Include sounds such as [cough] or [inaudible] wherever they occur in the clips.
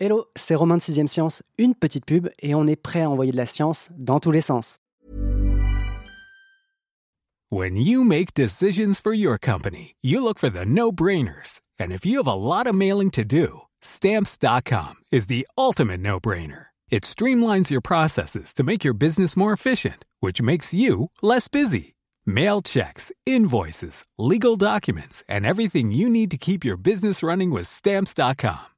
Hello, c'est Romain de 6ème Science, une petite pub et on est prêt à envoyer de la science dans tous les sens. When you make decisions for your company, you look for the no-brainers. And if you have a lot of mailing to do, stamps.com is the ultimate no-brainer. It streamlines your processes to make your business more efficient, which makes you less busy. Mail checks, invoices, legal documents, and everything you need to keep your business running with stamps.com.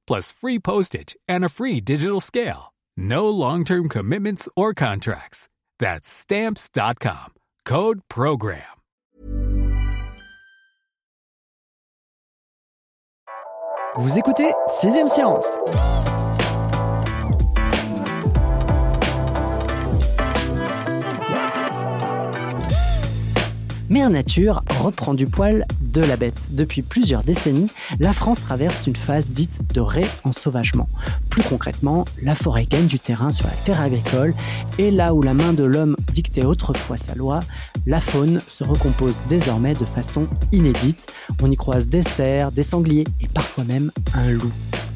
plus free postage and a free digital scale. No long-term commitments or contracts. That's Stamps.com. Code PROGRAM. Vous écoutez 6ème Science Mère Nature reprend du poil de la bête. Depuis plusieurs décennies, la France traverse une phase dite de réensauvagement. Plus concrètement, la forêt gagne du terrain sur la terre agricole et là où la main de l'homme dictait autrefois sa loi, la faune se recompose désormais de façon inédite. On y croise des cerfs, des sangliers et parfois même un loup.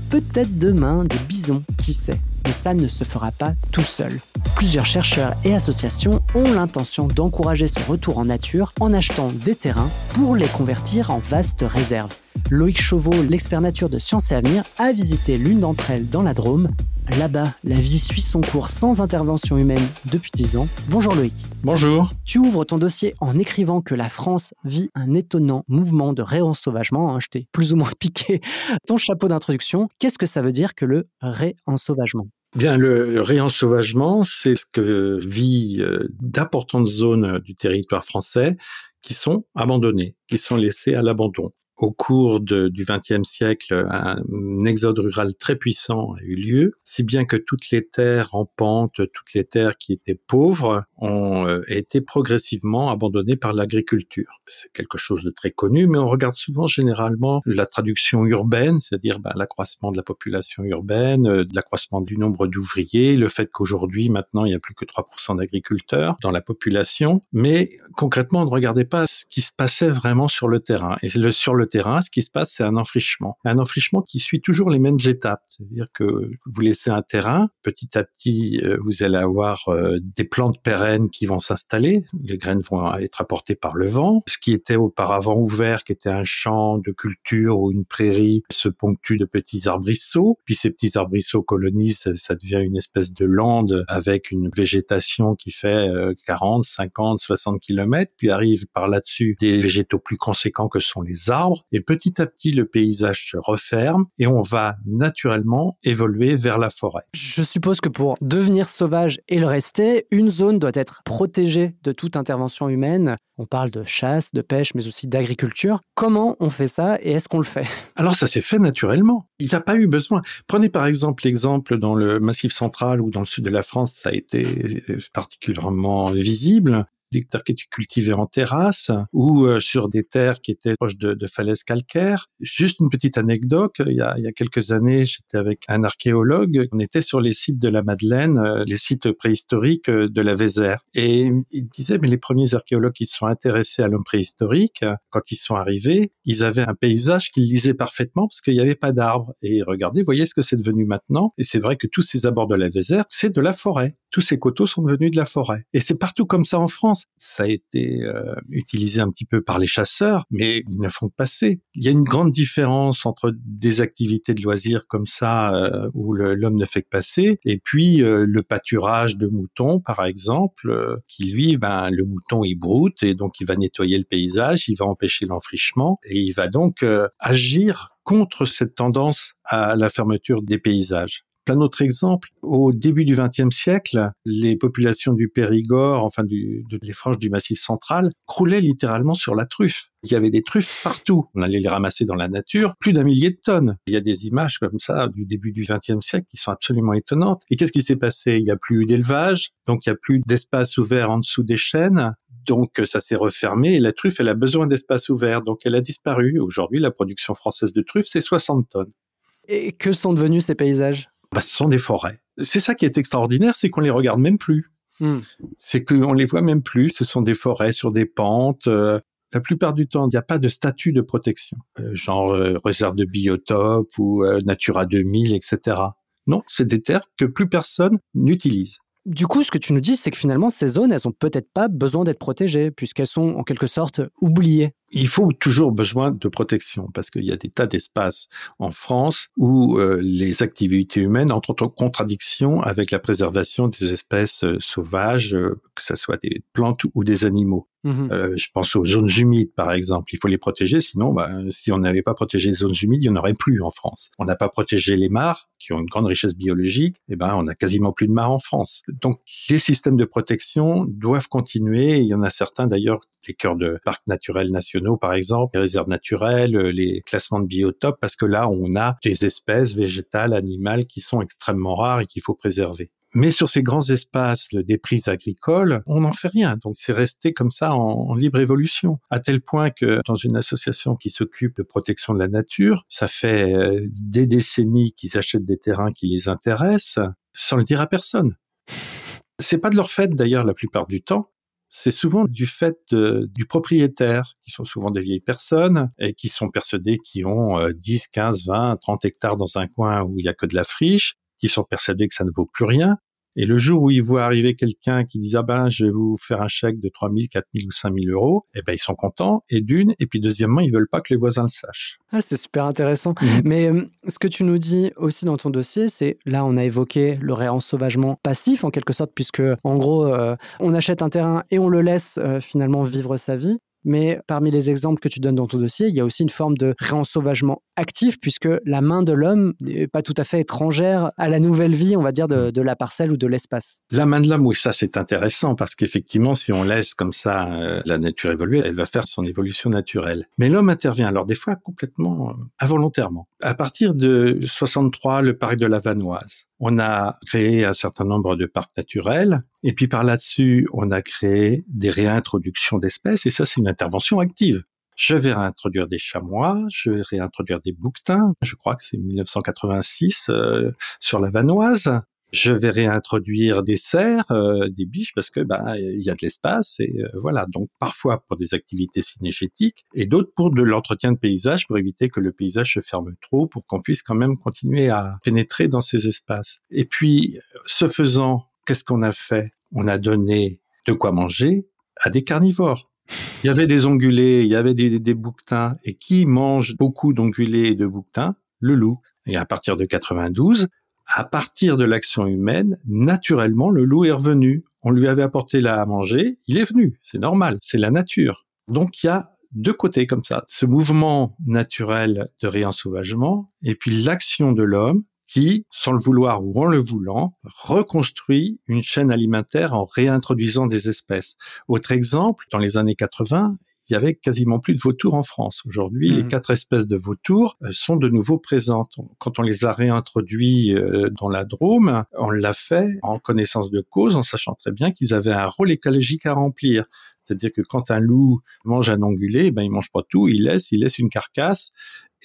Peut-être demain des bisons, qui sait? Mais ça ne se fera pas tout seul. Plusieurs chercheurs et associations ont l'intention d'encourager ce retour en nature en achetant des terrains pour les convertir en vastes réserves. Loïc Chauveau, l'expert nature de Sciences et Avenir, a visité l'une d'entre elles dans la Drôme. Là-bas, la vie suit son cours sans intervention humaine depuis 10 ans. Bonjour Loïc. Bonjour. Tu ouvres ton dossier en écrivant que la France vit un étonnant mouvement de réensauvagement. Hein, je t'ai plus ou moins [laughs] piqué ton chapeau d'introduction. Qu'est-ce que ça veut dire que le réensauvagement? Bien, le réensauvagement, c'est ce que vit euh, d'importantes zones du territoire français qui sont abandonnées, qui sont laissées à l'abandon au cours de, du XXe siècle, un exode rural très puissant a eu lieu, si bien que toutes les terres en pente, toutes les terres qui étaient pauvres, ont euh, été progressivement abandonnées par l'agriculture. C'est quelque chose de très connu, mais on regarde souvent généralement la traduction urbaine, c'est-à-dire ben, l'accroissement de la population urbaine, euh, l'accroissement du nombre d'ouvriers, le fait qu'aujourd'hui, maintenant, il n'y a plus que 3% d'agriculteurs dans la population, mais concrètement, on ne regardait pas ce qui se passait vraiment sur le terrain. Et sur le terrain, ce qui se passe, c'est un enfrichement. Un enfrichement qui suit toujours les mêmes étapes. C'est-à-dire que vous laissez un terrain, petit à petit, euh, vous allez avoir euh, des plantes pérennes qui vont s'installer. Les graines vont être apportées par le vent. Ce qui était auparavant ouvert, qui était un champ de culture ou une prairie, se ponctue de petits arbrisseaux. Puis ces petits arbrisseaux colonisent, ça devient une espèce de lande avec une végétation qui fait 40, 50, 60 kilomètres. Puis arrivent par là-dessus des végétaux plus conséquents que sont les arbres et petit à petit le paysage se referme et on va naturellement évoluer vers la forêt. Je suppose que pour devenir sauvage et le rester, une zone doit être protégée de toute intervention humaine. On parle de chasse, de pêche, mais aussi d'agriculture. Comment on fait ça et est-ce qu'on le fait? Alors ça s'est fait naturellement. Il n'y a pas eu besoin. Prenez par exemple l'exemple dans le Massif central ou dans le sud de la France, ça a été particulièrement visible des terres qui étaient en terrasse ou euh, sur des terres qui étaient proches de, de, falaises calcaires. Juste une petite anecdote, il y a, il y a quelques années, j'étais avec un archéologue, on était sur les sites de la Madeleine, euh, les sites préhistoriques euh, de la Vézère. Et il disait, mais les premiers archéologues qui se sont intéressés à l'homme préhistorique, quand ils sont arrivés, ils avaient un paysage qu'ils lisaient parfaitement parce qu'il n'y avait pas d'arbres. Et regardez, voyez ce que c'est devenu maintenant. Et c'est vrai que tous ces abords de la Vézère, c'est de la forêt. Tous ces coteaux sont devenus de la forêt. Et c'est partout comme ça en France. Ça a été euh, utilisé un petit peu par les chasseurs, mais ils ne font passer. Il y a une grande différence entre des activités de loisirs comme ça, euh, où l'homme ne fait que passer, et puis euh, le pâturage de moutons, par exemple, qui lui, ben, le mouton, il broute, et donc il va nettoyer le paysage, il va empêcher l'enfrichement, et il va donc agir contre cette tendance à la fermeture des paysages. Plein d'autres exemples. Au début du XXe siècle, les populations du Périgord, enfin du, de, les franges du Massif central, croulaient littéralement sur la truffe. Il y avait des truffes partout. On allait les ramasser dans la nature, plus d'un millier de tonnes. Il y a des images comme ça du début du XXe siècle qui sont absolument étonnantes. Et qu'est-ce qui s'est passé? Il n'y a plus d'élevage, donc il n'y a plus d'espace ouvert en dessous des chênes. Donc ça s'est refermé et la truffe, elle a besoin d'espace ouvert, donc elle a disparu. Aujourd'hui, la production française de truffe, c'est 60 tonnes. Et que sont devenus ces paysages? Bah, Ce sont des forêts. C'est ça qui est extraordinaire, c'est qu'on les regarde même plus. Hmm. C'est qu'on les voit même plus. Ce sont des forêts sur des pentes. Euh, la plupart du temps, il n'y a pas de statut de protection, euh, genre euh, réserve de biotope ou Natura 2000, etc. Non, c'est des terres que plus personne n'utilise. Du coup, ce que tu nous dis, c'est que finalement, ces zones, elles n'ont peut-être pas besoin d'être protégées, puisqu'elles sont en quelque sorte oubliées. Il faut toujours besoin de protection, parce qu'il y a des tas d'espaces en France où euh, les activités humaines entrent en contradiction avec la préservation des espèces euh, sauvages, euh, que ce soit des plantes ou des animaux. Mmh euh, je pense aux zones humides, par exemple. Il faut les protéger, sinon, bah, si on n'avait pas protégé les zones humides, il n'y en aurait plus en France. On n'a pas protégé les mares, qui ont une grande richesse biologique, et eh ben, on a quasiment plus de mares en France. Donc, les systèmes de protection doivent continuer. Il y en a certains, d'ailleurs, les cœurs de parcs naturels nationaux, par exemple, les réserves naturelles, les classements de biotopes, parce que là, on a des espèces végétales, animales qui sont extrêmement rares et qu'il faut préserver. Mais sur ces grands espaces des prises agricoles, on n'en fait rien. Donc c'est resté comme ça en, libre évolution. À tel point que dans une association qui s'occupe de protection de la nature, ça fait euh, des décennies qu'ils achètent des terrains qui les intéressent sans le dire à personne. C'est pas de leur fait d'ailleurs la plupart du temps. C'est souvent du fait du propriétaire, qui sont souvent des vieilles personnes et qui sont persuadés qu'ils ont 10, 15, 20, 30 hectares dans un coin où il y a que de la friche, qui sont persuadés que ça ne vaut plus rien et le jour où ils voient arriver quelqu'un qui dit ah ben je vais vous faire un chèque de 3 000, 4 000 ou 5 000 euros, eh ben ils sont contents et d'une et puis deuxièmement ils veulent pas que les voisins le sachent. Ah, c'est super intéressant. Mhm. Mais euh, ce que tu nous dis aussi dans ton dossier, c'est là on a évoqué le réensauvagement passif en quelque sorte puisque en gros euh, on achète un terrain et on le laisse euh, finalement vivre sa vie. Mais parmi les exemples que tu donnes dans ton dossier, il y a aussi une forme de réensauvagement actif, puisque la main de l'homme n'est pas tout à fait étrangère à la nouvelle vie, on va dire, de, la parcelle ou de l'espace. La main de l'homme, oui, ça c'est intéressant, parce qu'effectivement, si on laisse comme ça euh, la nature évoluer, elle va faire son évolution naturelle. Mais l'homme intervient, alors des fois complètement euh, involontairement. À partir de 63, le parc de la Vanoise, on a créé un certain nombre de parcs naturels, et puis par là-dessus, on a créé des réintroductions d'espèces, et ça, c'est une intervention active. Je vais réintroduire des chamois, je vais réintroduire des bouquetins, je crois que c'est 1986 euh, sur la Vanoise. Je vais réintroduire des cerfs, euh, des biches, parce que bah il y a de l'espace et euh, voilà. Donc parfois pour des activités cinégétiques et d'autres pour de l'entretien de paysage pour éviter que le paysage se ferme trop, pour qu'on puisse quand même continuer à pénétrer dans ces espaces. Et puis ce faisant, qu'est-ce qu'on a fait? On a donné de quoi manger à des carnivores. Il y avait des ongulés, il y avait des, des bouquetins, et qui mange beaucoup d'ongulés et de bouquetins? Le loup. Et à partir de 92, à partir de l'action humaine, naturellement, le loup est revenu. On lui avait apporté là à manger, il est venu. C'est normal, c'est la nature. Donc il y a deux côtés comme ça. Ce mouvement naturel de réensauvagement et puis l'action de l'homme qui, sans le vouloir ou en le voulant, reconstruit une chaîne alimentaire en réintroduisant des espèces. Autre exemple, dans les années 80, il y avait quasiment plus de vautours en France. Aujourd'hui, les mmh. quatre espèces de vautours euh, sont de nouveau présentes. Quand on les a réintroduits euh, dans la Drôme, on l'a fait en connaissance de cause, en sachant très bien qu'ils avaient un rôle écologique à remplir. C'est-à-dire que quand un loup mange un ongulé, ben il mange pas tout, il laisse, il laisse une carcasse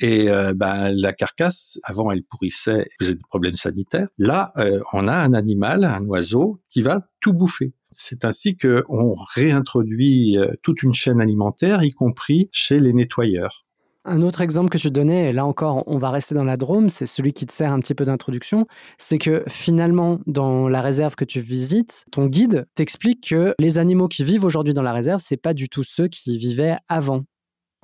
et euh, ben, la carcasse, avant, elle pourrissait, faisait des problèmes sanitaires. Là, euh, on a un animal, un oiseau, qui va tout bouffer. C'est ainsi qu'on réintroduit euh, toute une chaîne alimentaire, y compris chez les nettoyeurs. Un autre exemple que tu donnais, et là encore, on va rester dans la Drôme, c'est celui qui te sert un petit peu d'introduction, c'est que finalement, dans la réserve que tu visites, ton guide t'explique que les animaux qui vivent aujourd'hui dans la réserve, c'est pas du tout ceux qui vivaient avant.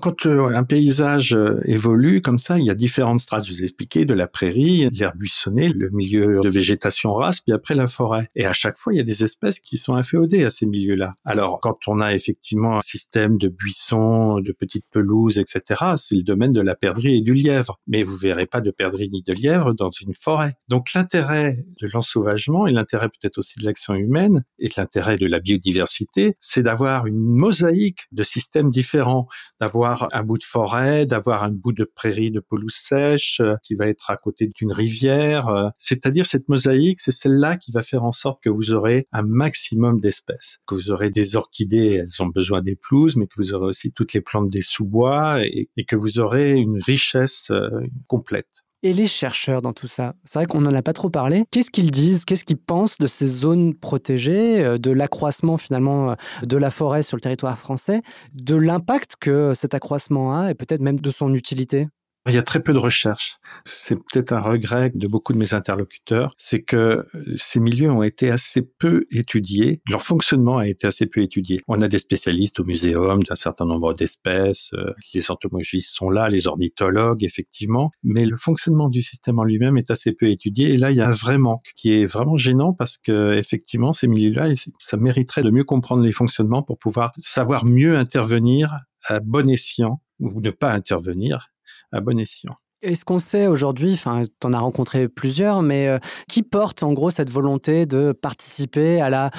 Quand euh, un paysage euh, évolue comme ça, il y a différentes strates. Je vous ai expliqué de la prairie, l'herbe buissonnée, le milieu de végétation rase, puis après la forêt. Et à chaque fois, il y a des espèces qui sont inféodées à ces milieux-là. Alors, quand on a effectivement un système de buissons, de petites pelouses, etc., c'est le domaine de la perdrix et du lièvre. Mais vous verrez pas de perdrix ni de lièvre dans une forêt. Donc, l'intérêt de l'ensauvagement et l'intérêt peut-être aussi de l'action humaine et l'intérêt de la biodiversité, c'est d'avoir une mosaïque de systèmes différents, d'avoir un bout de forêt, d'avoir un bout de prairie de pelouse sèche euh, qui va être à côté d'une rivière. Euh. C'est-à-dire cette mosaïque, c'est celle-là qui va faire en sorte que vous aurez un maximum d'espèces, que vous aurez des orchidées, elles ont besoin des pelouses, mais que vous aurez aussi toutes les plantes des sous-bois et, et que vous aurez une richesse euh, complète et les chercheurs dans tout ça. C'est vrai qu'on n'en a pas trop parlé. Qu'est-ce qu'ils disent? Qu'est-ce qu'ils pensent de ces zones protégées, euh, de l'accroissement finalement euh, de la forêt sur le territoire français, de l'impact que cet accroissement a et peut-être même de son utilité? Il y a très peu de recherches. C'est peut-être un regret de beaucoup de mes interlocuteurs, c'est que ces milieux ont été assez peu étudiés, leur fonctionnement a été assez peu étudié. On a des spécialistes au muséum d'un certain nombre d'espèces, euh, les entomologistes sont là, les ornithologues effectivement, mais le fonctionnement du système en lui-même est assez peu étudié et là il y a un vrai manque qui est vraiment gênant parce que effectivement ces milieux-là, ça mériterait de mieux comprendre les fonctionnements pour pouvoir savoir mieux intervenir à bon escient ou ne pas intervenir à bon escient. Est-ce qu'on sait aujourd'hui, enfin, tu en as rencontré plusieurs, mais euh, qui porte en gros cette volonté de participer à la,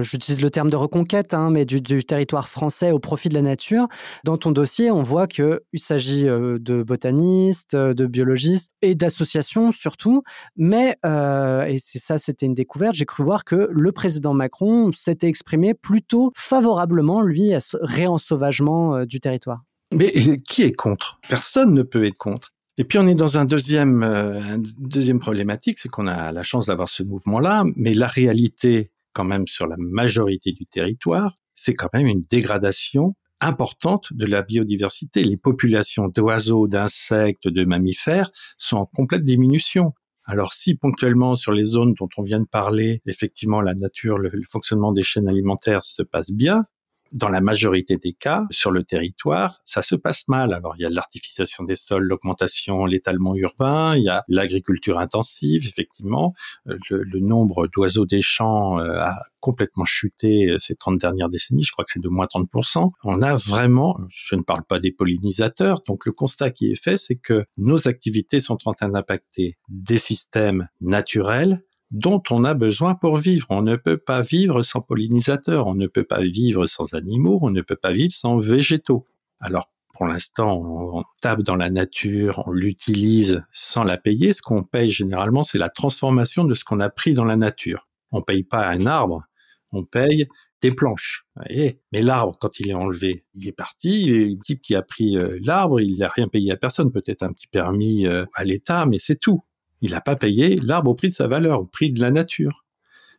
j'utilise le terme de reconquête, hein, mais du, territoire français au profit de la nature? Dans ton dossier, on voit qu'il s'agit euh, de botanistes, euh, de biologistes et d'associations surtout, mais, et c'est ça, c'était une découverte, j'ai cru voir que le président Macron s'était exprimé plutôt favorablement, lui, à ce réensauvagement du territoire. Mais [laughs] qui est contre? Personne ne peut être contre. Et puis on est dans un deuxième, euh, deuxième problématique, c'est qu'on a la chance d'avoir ce mouvement-là, mais la réalité, quand même, sur la majorité du territoire, c'est quand même une dégradation importante de la biodiversité. Les populations d'oiseaux, d'insectes, de mammifères sont en complète diminution. Alors si ponctuellement sur les zones dont on vient de parler, effectivement la nature, le fonctionnement des chaînes alimentaires se passe bien, dans la majorité des cas, sur le territoire, ça se passe mal. Alors, il y a l'artificiation des sols, l'augmentation, l'étalement urbain, il y a l'agriculture intensive, effectivement. Euh, le, nombre d'oiseaux des champs euh, a complètement chuté euh, ces 30 dernières décennies. Je crois que c'est de moins 30%. On a vraiment, je ne parle pas des pollinisateurs, donc le constat qui est fait, c'est que nos activités sont en train d'impacter des systèmes naturels dont on a besoin pour vivre. On ne peut pas vivre sans pollinisateurs, on ne peut pas vivre sans animaux, on ne peut pas vivre sans végétaux. Alors, pour l'instant, on tape dans la nature, on l'utilise sans la payer. Ce qu'on paye généralement, c'est la transformation de ce qu'on a pris dans la nature. On paye pas un arbre, on paye des planches. Mais l'arbre, quand il est enlevé, il est parti. Le type qui a pris euh, l'arbre, il n'a rien payé à personne, peut-être un petit permis euh, à l'État, mais c'est tout il n'a pas payé l'arbre au prix de sa valeur, au prix de la nature.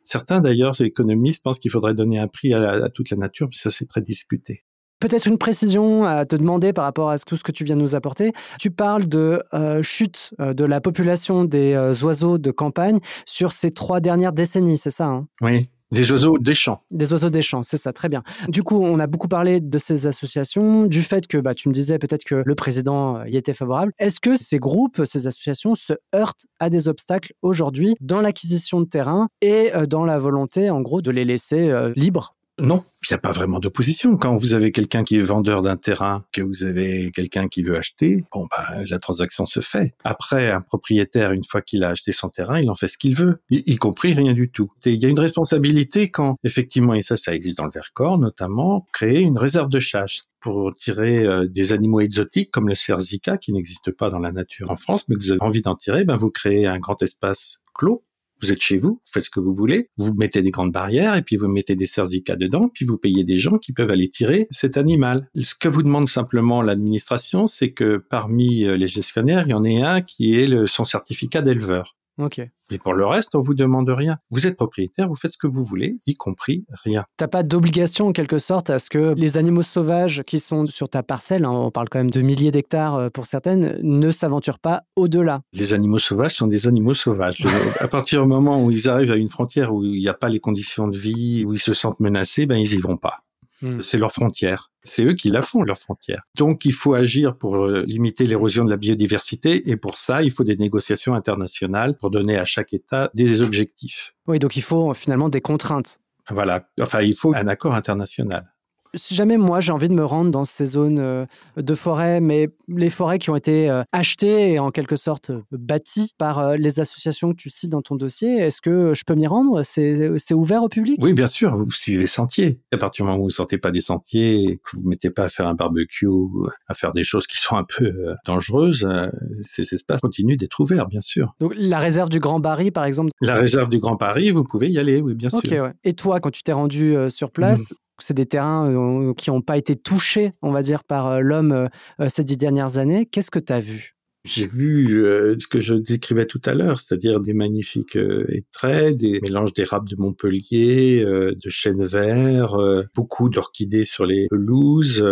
Certains d'ailleurs, économistes, pensent qu'il faudrait donner un prix à, toute la nature, mais ça c'est très discuté. Peut-être une précision à te demander par rapport à tout ce que tu viens de nous apporter. Tu parles de euh, chute euh, de la population des euh, oiseaux de campagne sur ces trois dernières décennies, c'est ça hein? Oui, des oiseaux des champs. Des oiseaux des champs, c'est ça, très bien. Du coup, on a beaucoup parlé de ces associations, du fait que bah, tu me disais peut-être que le président euh, y était favorable. Est-ce que ces groupes, ces associations se heurtent à des obstacles aujourd'hui dans l'acquisition de terrain et euh, dans la volonté, en gros, de les laisser euh, libres? Non, il n'y a pas vraiment d'opposition. Quand vous avez quelqu'un qui est vendeur d'un terrain, que vous avez quelqu'un qui veut acheter, bon bah la transaction se fait. Après, un propriétaire, une fois qu'il a acheté son terrain, il en fait ce qu'il veut, y, compris rien du tout. Il y a une responsabilité quand, effectivement, et ça, ça existe dans le Vercors notamment, créer une réserve de chasse pour tirer euh, des animaux exotiques comme le cerf zika qui n'existe pas dans la nature en France, mais que vous avez envie d'en tirer, ben vous créez un grand espace clos vous êtes chez vous, vous faites ce que vous voulez, vous mettez des grandes barrières et puis vous mettez des cercicats dedans, puis vous payez des gens qui peuvent aller tirer cet animal. Ce que vous demande simplement l'administration, c'est que parmi euh, les gestionnaires, il y en ait un qui ait son certificat d'éleveur. Ok. Et pour le reste, on vous demande rien. Vous êtes propriétaire, vous faites ce que vous voulez, y compris rien. T'as pas d'obligation en quelque sorte à ce que les animaux sauvages qui sont sur ta parcelle, hein, on parle quand même de milliers d'hectares euh, pour certaines, ne s'aventurent pas au-delà. Les animaux sauvages sont des animaux sauvages. à partir du moment où ils arrivent à une frontière où il n'y a pas les conditions de vie, où ils se sentent menacés, ben ils y vont pas. Hmm. C'est leur frontière. C'est eux qui la font, leur frontière. Donc, il faut agir pour euh, limiter l'érosion de la biodiversité. Et pour ça, il faut des négociations internationales pour donner à chaque État des objectifs. Oui, donc il faut finalement des contraintes. Voilà. Enfin, il faut un accord international si jamais moi j'ai envie de me rendre dans ces zones euh, de forêt, mais les forêts qui ont été euh, achetées et en quelque sorte euh, bâties par les associations que tu cites dans ton dossier, est-ce que je peux m'y rendre? C'est ouvert au public? Oui, bien sûr, vous suivez les sentiers. À partir du moment où vous ne sortez pas des sentiers et que vous ne mettez pas à faire un barbecue, à faire des choses qui sont un peu dangereuses, ces espaces continuent d'être ouverts, bien sûr. Donc la réserve du Grand Paris, par exemple? La réserve du Grand Paris, vous pouvez y aller, oui, bien sûr. Ouais. Et toi, quand tu t'es rendu sur place, mmh c'est des terrains euh, qui n'ont pas été touchés, on va dire, par euh, l'homme euh, ces dix dernières années. Qu'est-ce que tu as vu? J'ai vu ce que je décrivais tout à l'heure, c'est-à-dire des magnifiques étraits, des mélanges d'érables de Montpellier, de chênes verts, beaucoup d'orchidées sur les pelouses,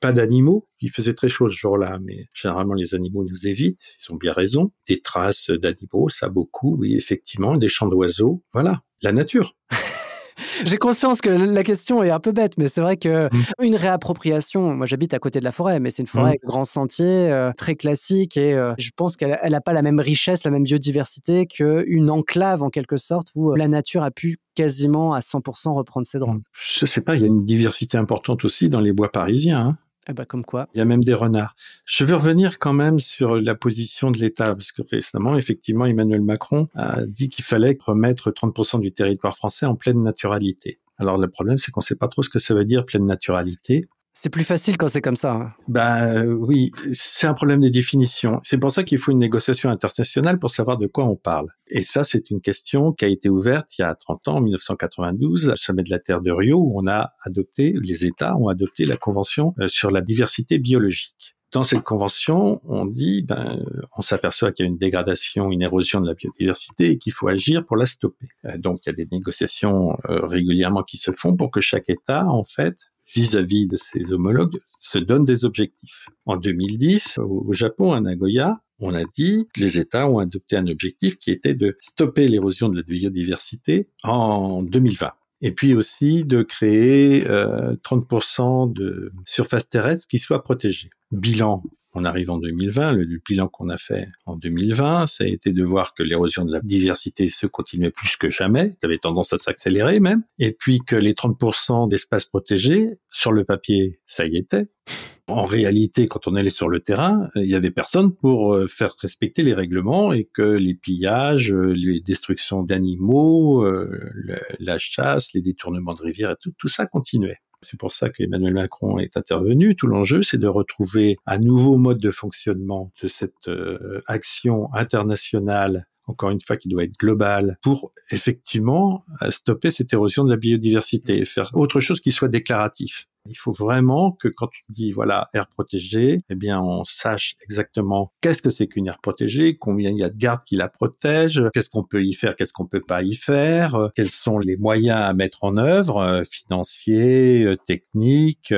pas d'animaux. Il faisait très chaud ce jour-là, mais généralement les animaux nous évitent, ils ont bien raison. Des traces d'animaux, ça beaucoup, oui, effectivement, des chants d'oiseaux, voilà, la nature. [laughs] [laughs] J'ai conscience que la question est un peu bête, mais c'est vrai que mmh. une réappropriation, moi j'habite à côté de la forêt, mais c'est une forêt mmh. avec grand sentier, euh, très classique, et euh, je pense qu'elle n'a pas la même richesse, la même biodiversité qu'une enclave en quelque sorte où euh, la nature a pu quasiment à 100% reprendre ses droits. Mmh. Je sais pas, il y a une diversité importante aussi dans les bois parisiens. Hein. Eh ben, comme quoi. Il y a même des renards. Je veux revenir quand même sur la position de l'État, parce que récemment, effectivement, Emmanuel Macron a dit qu'il fallait remettre 30% du territoire français en pleine naturalité. Alors le problème, c'est qu'on ne sait pas trop ce que ça veut dire pleine naturalité. C'est plus facile quand c'est comme ça. Ben oui, c'est un problème de définition. C'est pour ça qu'il faut une négociation internationale pour savoir de quoi on parle. Et ça, c'est une question qui a été ouverte il y a 30 ans, en 1992, au sommet de la Terre de Rio, où on a adopté, les États ont adopté la Convention euh, sur la diversité biologique. Dans cette convention, on dit, ben, on s'aperçoit qu'il y a une dégradation, une érosion de la biodiversité et qu'il faut agir pour la stopper. Euh, donc, il y a des négociations régulièrement qui se font pour que chaque État, en fait, vis-à-vis de ses homologues se donne des objectifs. En 2010, au Japon, à Nagoya, on a dit que les États ont adopté un objectif qui était de stopper l'érosion de la biodiversité en 2020. Et puis aussi de créer 30% euh, de surface terrestre qui soit protégée. Bilan on arrive en 2020, le, bilan qu'on a fait en 2020, ça a été de voir que l'érosion de la diversité se continuait plus que jamais, ça avait tendance à s'accélérer même, et puis que les 30% d'espaces protégés, sur le papier, ça y était. En réalité, quand on allait sur le terrain, il y avait personne pour euh, faire respecter les règlements et que les pillages, euh, les destructions d'animaux, euh, la chasse, les détournements de rivières et tout, tout ça continuait. C'est pour ça qu'Emmanuel Macron est intervenu. Tout l'enjeu, c'est de retrouver un nouveau mode de fonctionnement de cette euh, action internationale encore une fois, qui doit être globale, pour effectivement euh, stopper cette érosion de la biodiversité et faire autre chose qui soit déclaratif. Il faut vraiment que quand tu dis voilà air protégé, eh bien on sache exactement qu'est-ce que c'est qu'une aire protégée, combien il y a de gardes qui la protègent, qu'est-ce qu'on peut y faire, qu'est-ce qu'on peut pas y faire, euh, quels sont les moyens à mettre en œuvre, euh, financiers, euh, techniques,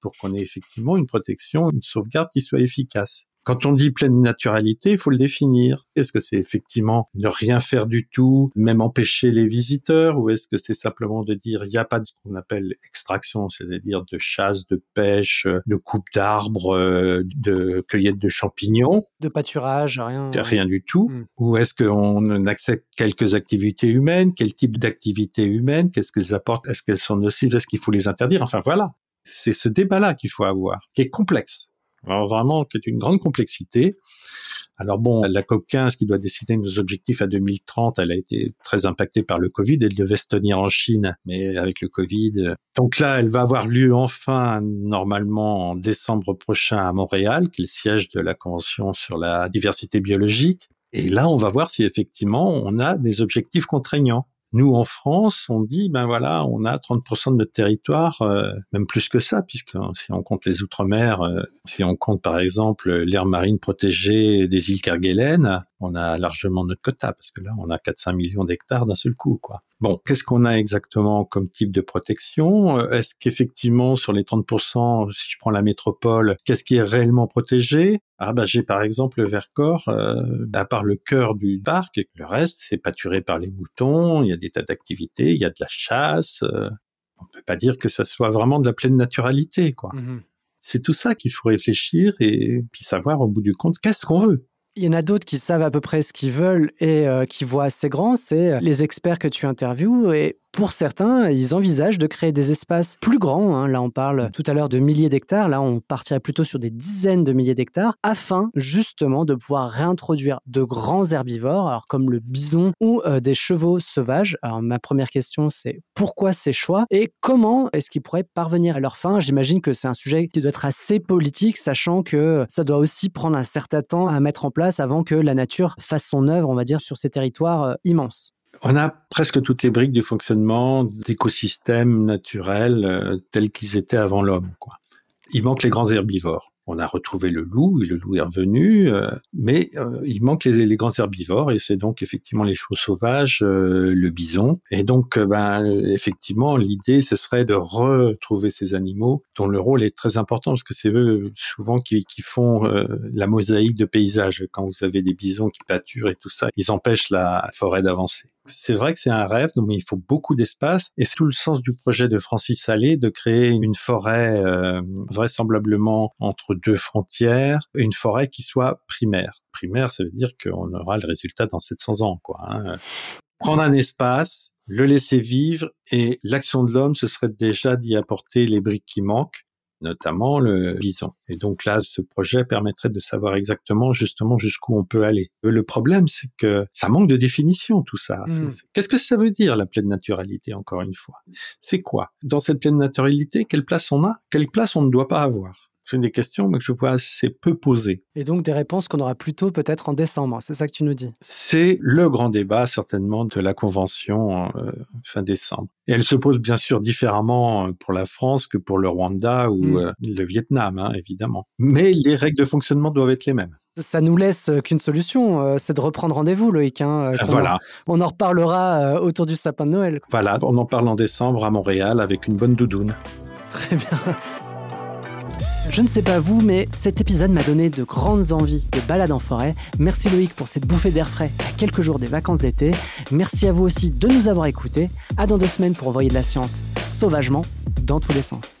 pour qu'on ait effectivement une protection, une sauvegarde qui soit efficace. Quand on dit pleine naturalité, il faut le définir. Est-ce que c'est effectivement ne rien faire du tout, même empêcher les visiteurs, ou est-ce que c'est simplement de dire il n'y a pas de ce qu'on appelle extraction, c'est-à-dire de chasse, de pêche, de coupe d'arbres, de cueillette de champignons? De pâturage, rien. Rien du tout. Hmm. Ou est-ce qu'on accepte quelques activités humaines? Quel type d'activités humaines? Qu'est-ce qu'elles apportent? Est-ce qu'elles sont nocives? Est-ce qu'il faut les interdire? Enfin voilà. C'est ce débat-là qu'il faut avoir, qui est complexe. Alors vraiment, c'est une grande complexité. Alors bon, la COP15 qui doit décider nos objectifs à 2030, elle a été très impactée par le Covid. Elle devait se tenir en Chine, mais avec le Covid. Donc là, elle va avoir lieu enfin, normalement, en décembre prochain à Montréal, qui est le siège de la Convention sur la diversité biologique. Et là, on va voir si effectivement on a des objectifs contraignants. Nous, en France, on dit, ben voilà, on a 30% de notre territoire, euh, même plus que ça, puisque hein, si on compte les outre-mer, euh, si on compte par exemple l'aire marine protégée des îles Kerguelen, on a largement notre quota, parce que là, on a 4-5 millions d'hectares d'un seul coup, quoi. Bon, qu'est-ce qu'on a exactement comme type de protection? Euh, Est-ce qu'effectivement, sur les 30%, si je prends la métropole, qu'est-ce qui est réellement protégé? Ah bah j'ai par exemple le Vercors, euh, à part le cœur du parc, le reste c'est pâturé par les moutons, il y a des tas d'activités, il y a de la chasse, euh, On peut pas dire que ça soit vraiment de la pleine naturalité, quoi. Mhm. C'est tout ça qu'il faut réfléchir et puis savoir au bout du compte qu'est-ce qu'on veut? Il y en a d'autres qui savent à peu près ce qu'ils veulent et euh, qui voient assez grand, c'est les experts que tu interviews. Et pour certains, ils envisagent de créer des espaces plus grands. hein. Là, on parle tout à l'heure de milliers d'hectares. Là, on partirait plutôt sur des dizaines de milliers d'hectares afin justement de pouvoir réintroduire de grands herbivores, alors comme le bison ou euh, des chevaux sauvages. Alors, ma première question, c'est pourquoi ces choix et comment est-ce qu'ils pourraient parvenir à leur fin? J'imagine que c'est un sujet qui doit être assez politique, sachant que ça doit aussi prendre un certain temps à mettre en place avant que la nature fasse son œuvre, on va dire, sur ces territoires euh, immenses. On a presque toutes les briques du fonctionnement d'écosystèmes naturels euh, tels qu'ils étaient avant l'homme. Il manque les grands herbivores. On a retrouvé le loup, et le loup est revenu, euh, mais euh, il manque les, grands herbivores, et c'est donc effectivement les chevaux sauvages, le bison. Et donc, ben, effectivement, l'idée, ce serait de retrouver ces animaux dont le rôle est très important, parce que c'est eux souvent qui, qui font la mosaïque de paysages. Quand vous avez des bisons qui pâturent et tout ça, ils empêchent la forêt d'avancer. C'est vrai que c'est un rêve, donc il faut beaucoup d'espace, et c'est tout le sens du projet de Francis Allais de créer une forêt euh, vraisemblablement entre deux frontières, une forêt qui soit primaire. Primaire, ça veut dire qu'on aura le résultat dans 700 ans, quoi. hein. Prendre un espace, le laisser vivre, et l'action de l'homme, ce serait déjà d'y apporter les briques qui manquent, notamment le bison. Et donc là, ce projet permettrait de savoir exactement justement jusqu'où on peut aller. Le problème, c'est que ça manque de définition, tout ça. Mm. C'est- Qu'est-ce que ça veut dire, la pleine naturalité, encore une fois? C'est quoi? Dans cette pleine naturalité, quelle place on a? Quelle place on ne doit pas avoir? C'est des questions mais que je vois assez peu posées. Et donc des réponses qu'on aura plutôt peut-être en décembre, c'est ça que tu nous dis? C'est le grand débat certainement de la convention euh, fin décembre. Et elle se pose bien sûr différemment euh, pour la France que pour le Rwanda ou Mm. euh, le Vietnam, hein, évidemment. Mais les règles de fonctionnement doivent être les mêmes. Ça nous laisse qu'une solution, c'est de reprendre rendez-vous, Loïc. hein, qu'on Voilà, en- on en reparlera autour du sapin de Noël. voilà. On en parle en décembre à Montréal avec une bonne doudoune. Très bien. Je ne sais pas vous, mais cet épisode m'a donné de grandes envies de balade en forêt. Merci Loïc pour cette bouffée d'air frais à quelques jours des vacances d'été. Merci à vous aussi de nous avoir écoutés. À dans deux semaines pour envoyer de la science sauvagement dans tous les sens.